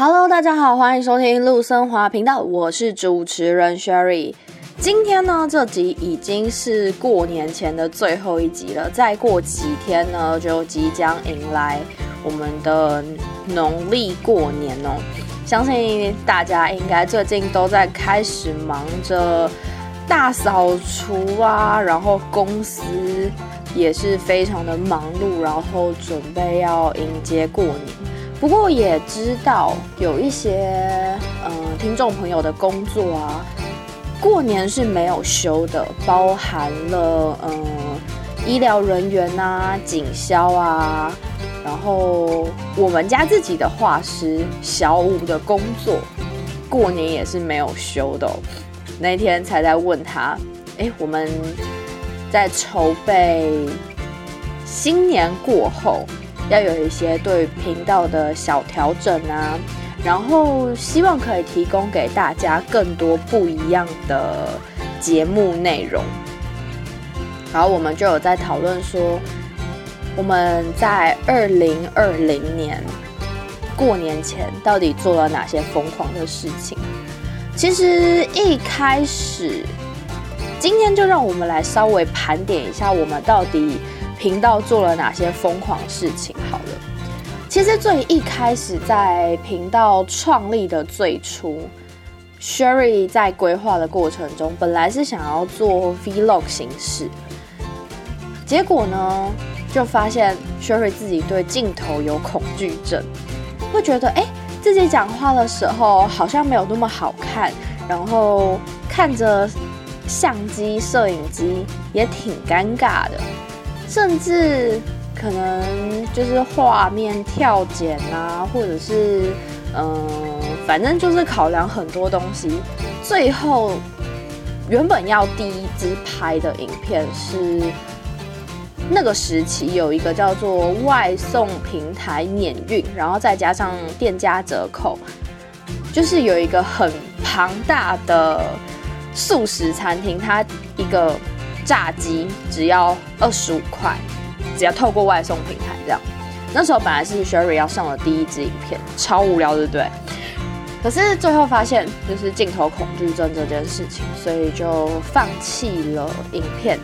Hello，大家好，欢迎收听陆森华频道，我是主持人 Sherry。今天呢，这集已经是过年前的最后一集了，再过几天呢，就即将迎来我们的农历过年哦。相信大家应该最近都在开始忙着大扫除啊，然后公司也是非常的忙碌，然后准备要迎接过年。不过也知道有一些嗯、呃、听众朋友的工作啊，过年是没有休的，包含了嗯、呃、医疗人员啊、警消啊，然后我们家自己的画师小五的工作，过年也是没有休的、那天才在问他，哎，我们在筹备新年过后。要有一些对频道的小调整啊，然后希望可以提供给大家更多不一样的节目内容。然后我们就有在讨论说，我们在二零二零年过年前到底做了哪些疯狂的事情。其实一开始，今天就让我们来稍微盘点一下，我们到底。频道做了哪些疯狂事情？好了，其实最一开始在频道创立的最初，Sherry 在规划的过程中，本来是想要做 Vlog 形式，结果呢，就发现 Sherry 自己对镜头有恐惧症，会觉得哎，自己讲话的时候好像没有那么好看，然后看着相机、摄影机也挺尴尬的。甚至可能就是画面跳剪啊，或者是嗯，反正就是考量很多东西。最后原本要第一支拍的影片是那个时期有一个叫做外送平台免运，然后再加上店家折扣，就是有一个很庞大的素食餐厅，它一个。炸鸡只要二十五块，只要透过外送平台这样。那时候本来是 Sherry 要上的第一支影片，超无聊，对不对？可是最后发现就是镜头恐惧症这件事情，所以就放弃了影片。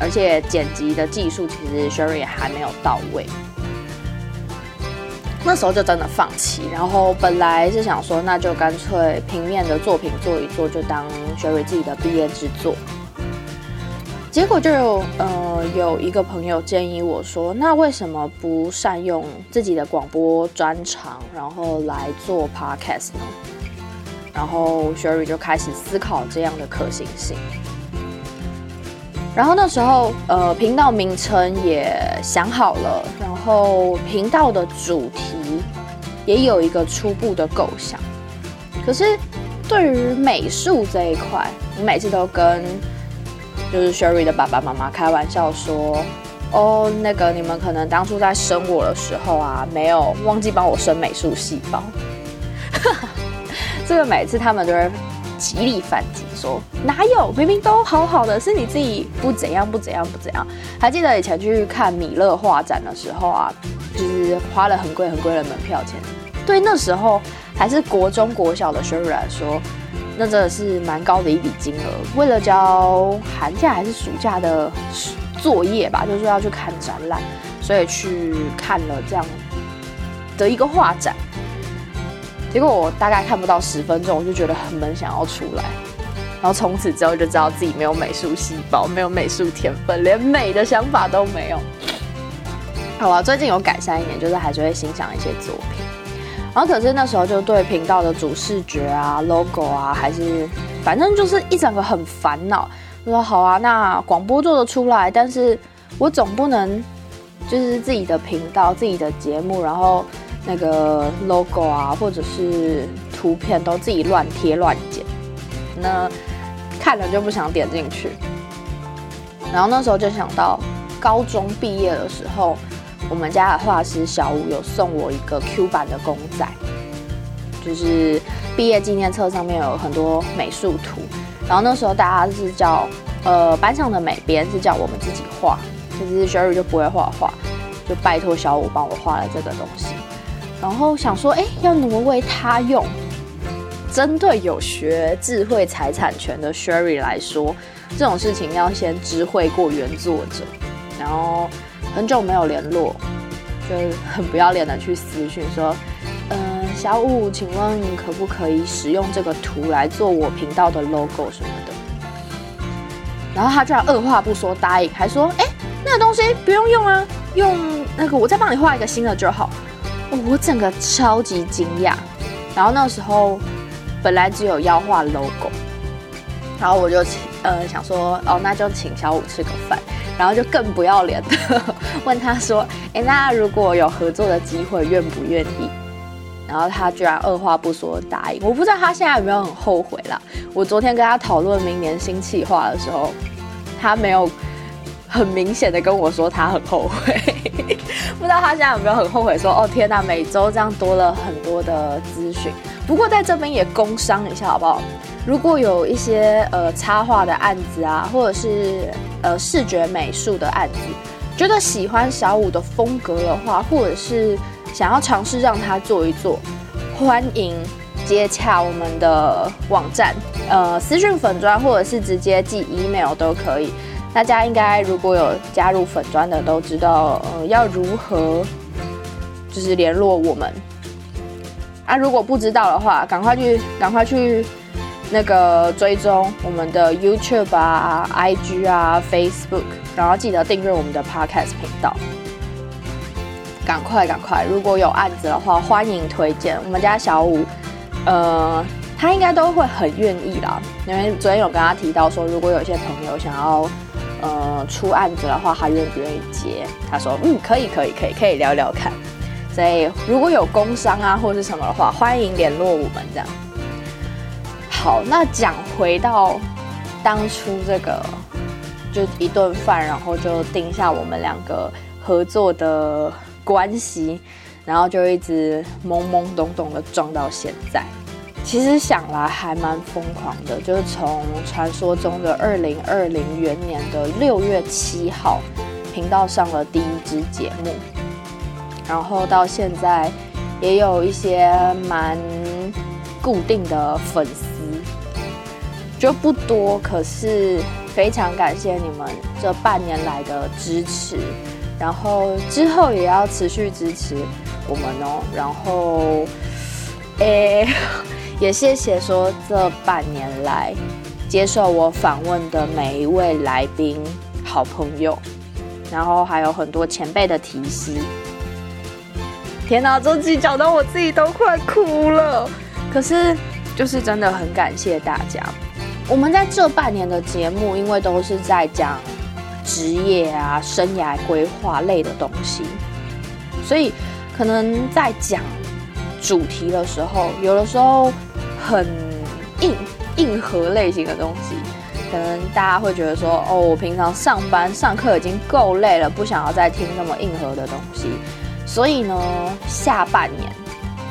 而且剪辑的技术其实 Sherry 也还没有到位，那时候就真的放弃。然后本来是想说，那就干脆平面的作品做一做，就当 Sherry 自己的毕业制作。结果就有呃有一个朋友建议我说，那为什么不善用自己的广播专长，然后来做 podcast 呢？然后 Sherry 就开始思考这样的可行性。然后那时候呃频道名称也想好了，然后频道的主题也有一个初步的构想。可是对于美术这一块，我每次都跟就是 Sherry 的爸爸妈妈开玩笑说：“哦，那个你们可能当初在生我的时候啊，没有忘记帮我生美术细胞。”这个每次他们都会极力反击说：“哪有？明明都好好的，是你自己不怎样不怎样不怎样。”还记得以前去看米勒画展的时候啊，就是花了很贵很贵的门票钱。对，那时候还是国中国小的 Sherry 来说。那真的是蛮高的一笔金额，为了交寒假还是暑假的作业吧，就是说要去看展览，所以去看了这样的一个画展。结果我大概看不到十分钟，我就觉得很闷，想要出来。然后从此之后就知道自己没有美术细胞，没有美术天分，连美的想法都没有。好啊，最近有改善一点，就是还是会欣赏一些作品。然后可是那时候就对频道的主视觉啊、logo 啊，还是反正就是一整个很烦恼。我说好啊，那广播做得出来，但是我总不能就是自己的频道、自己的节目，然后那个 logo 啊或者是图片都自己乱贴乱剪，那看了就不想点进去。然后那时候就想到高中毕业的时候。我们家的画师小五有送我一个 Q 版的公仔，就是毕业纪念册上面有很多美术图，然后那时候大家是叫呃班上的美编是叫我们自己画，其实 Sherry 就不会画画，就拜托小五帮我画了这个东西。然后想说，哎，要挪为他用。针对有学智慧财产权的 Sherry 来说，这种事情要先知会过原作者，然后很久没有联络，就很不要脸的去私讯说，嗯、小五，请问可不可以使用这个图来做我频道的 logo 什么的？然后他居然二话不说答应，还说，哎，那个东西不用用啊，用那个我再帮你画一个新的就好。我整个超级惊讶，然后那时候。本来只有要画 logo，然后我就请呃想说哦，那就请小五吃个饭，然后就更不要脸的 问他说，哎，那如果有合作的机会，愿不愿意？然后他居然二话不说答应。我不知道他现在有没有很后悔啦。我昨天跟他讨论明年新企划的时候，他没有很明显的跟我说他很后悔。不知道他现在有没有很后悔说，哦天哪，每周这样多了很多的资讯。不过在这边也工商一下好不好？如果有一些呃插画的案子啊，或者是呃视觉美术的案子，觉得喜欢小五的风格的话，或者是想要尝试让他做一做，欢迎接洽我们的网站，呃私讯粉砖，或者是直接寄 email 都可以。大家应该如果有加入粉砖的都知道，呃要如何就是联络我们。啊，如果不知道的话，赶快去，赶快去那个追踪我们的 YouTube 啊、IG 啊、Facebook，然后记得订阅我们的 Podcast 频道。赶快，赶快！如果有案子的话，欢迎推荐。我们家小五，呃，他应该都会很愿意啦，因为昨天有跟他提到说，如果有一些朋友想要呃出案子的话，他愿不愿意接？他说，嗯，可以，可以，可以，可以聊聊看。所以如果有工商啊或是什么的话，欢迎联络我们这样。好，那讲回到当初这个，就一顿饭，然后就定下我们两个合作的关系，然后就一直懵懵懂懂的装到现在。其实想来还蛮疯狂的，就是从传说中的二零二零元年的六月七号，频道上了第一支节目。然后到现在，也有一些蛮固定的粉丝，就不多，可是非常感谢你们这半年来的支持，然后之后也要持续支持我们哦。然后，诶，也谢谢说这半年来接受我访问的每一位来宾、好朋友，然后还有很多前辈的提携。天哪，这集讲到我自己都快哭了。可是，就是真的很感谢大家。我们在这半年的节目，因为都是在讲职业啊、生涯规划类的东西，所以可能在讲主题的时候，有的时候很硬、硬核类型的东西，可能大家会觉得说：“哦，我平常上班上课已经够累了，不想要再听那么硬核的东西。”所以呢，下半年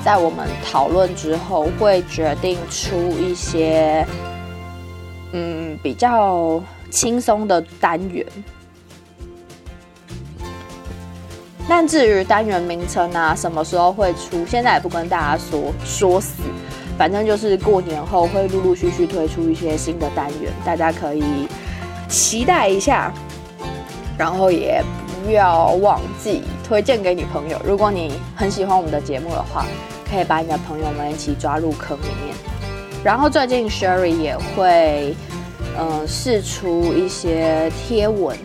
在我们讨论之后，会决定出一些嗯比较轻松的单元。但至于单元名称啊，什么时候会出，现在也不跟大家说说死。反正就是过年后会陆陆续续推出一些新的单元，大家可以期待一下。然后也不要忘记。推荐给你朋友，如果你很喜欢我们的节目的话，可以把你的朋友们一起抓入坑里面。然后最近 Sherry 也会，嗯，试出一些贴文，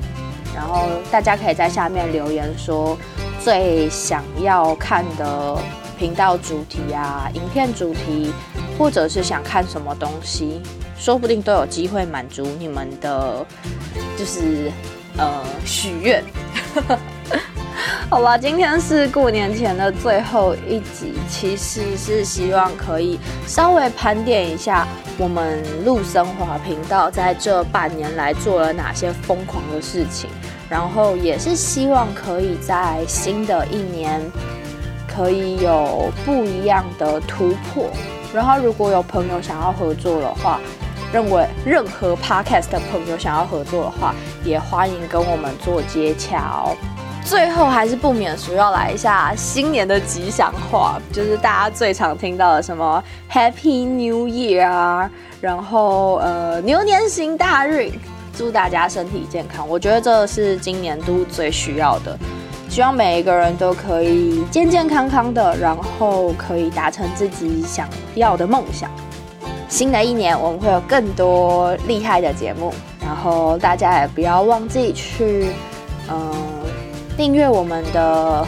然后大家可以在下面留言说最想要看的频道主题啊、影片主题，或者是想看什么东西，说不定都有机会满足你们的，就是呃许愿。好吧，今天是过年前的最后一集，其实是希望可以稍微盘点一下我们陆生华频道在这半年来做了哪些疯狂的事情，然后也是希望可以在新的一年可以有不一样的突破。然后如果有朋友想要合作的话，认为任何 podcast 的朋友想要合作的话，也欢迎跟我们做接洽。最后还是不免俗，要来一下新年的吉祥话，就是大家最常听到的什么 Happy New Year 啊，然后呃牛年行大运，祝大家身体健康。我觉得这是今年度最需要的，希望每一个人都可以健健康康的，然后可以达成自己想要的梦想。新的一年我们会有更多厉害的节目，然后大家也不要忘记去嗯。订阅我们的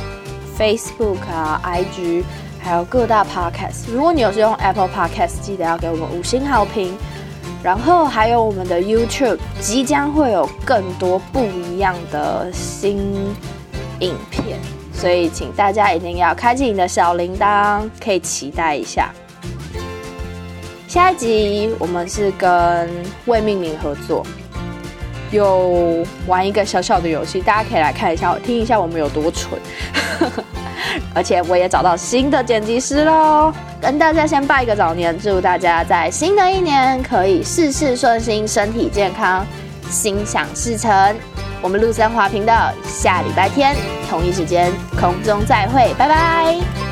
Facebook 啊、IG，还有各大 Podcast。如果你有使用 Apple Podcast，记得要给我们五星好评。然后还有我们的 YouTube，即将会有更多不一样的新影片，所以请大家一定要开启你的小铃铛，可以期待一下。下一集我们是跟未命名合作。有玩一个小小的游戏，大家可以来看一下，听一下我们有多蠢。而且我也找到新的剪辑师喽，跟大家先拜个早年，祝大家在新的一年可以事事顺心，身体健康，心想事成。我们路森华频道下礼拜天同一时间空中再会，拜拜。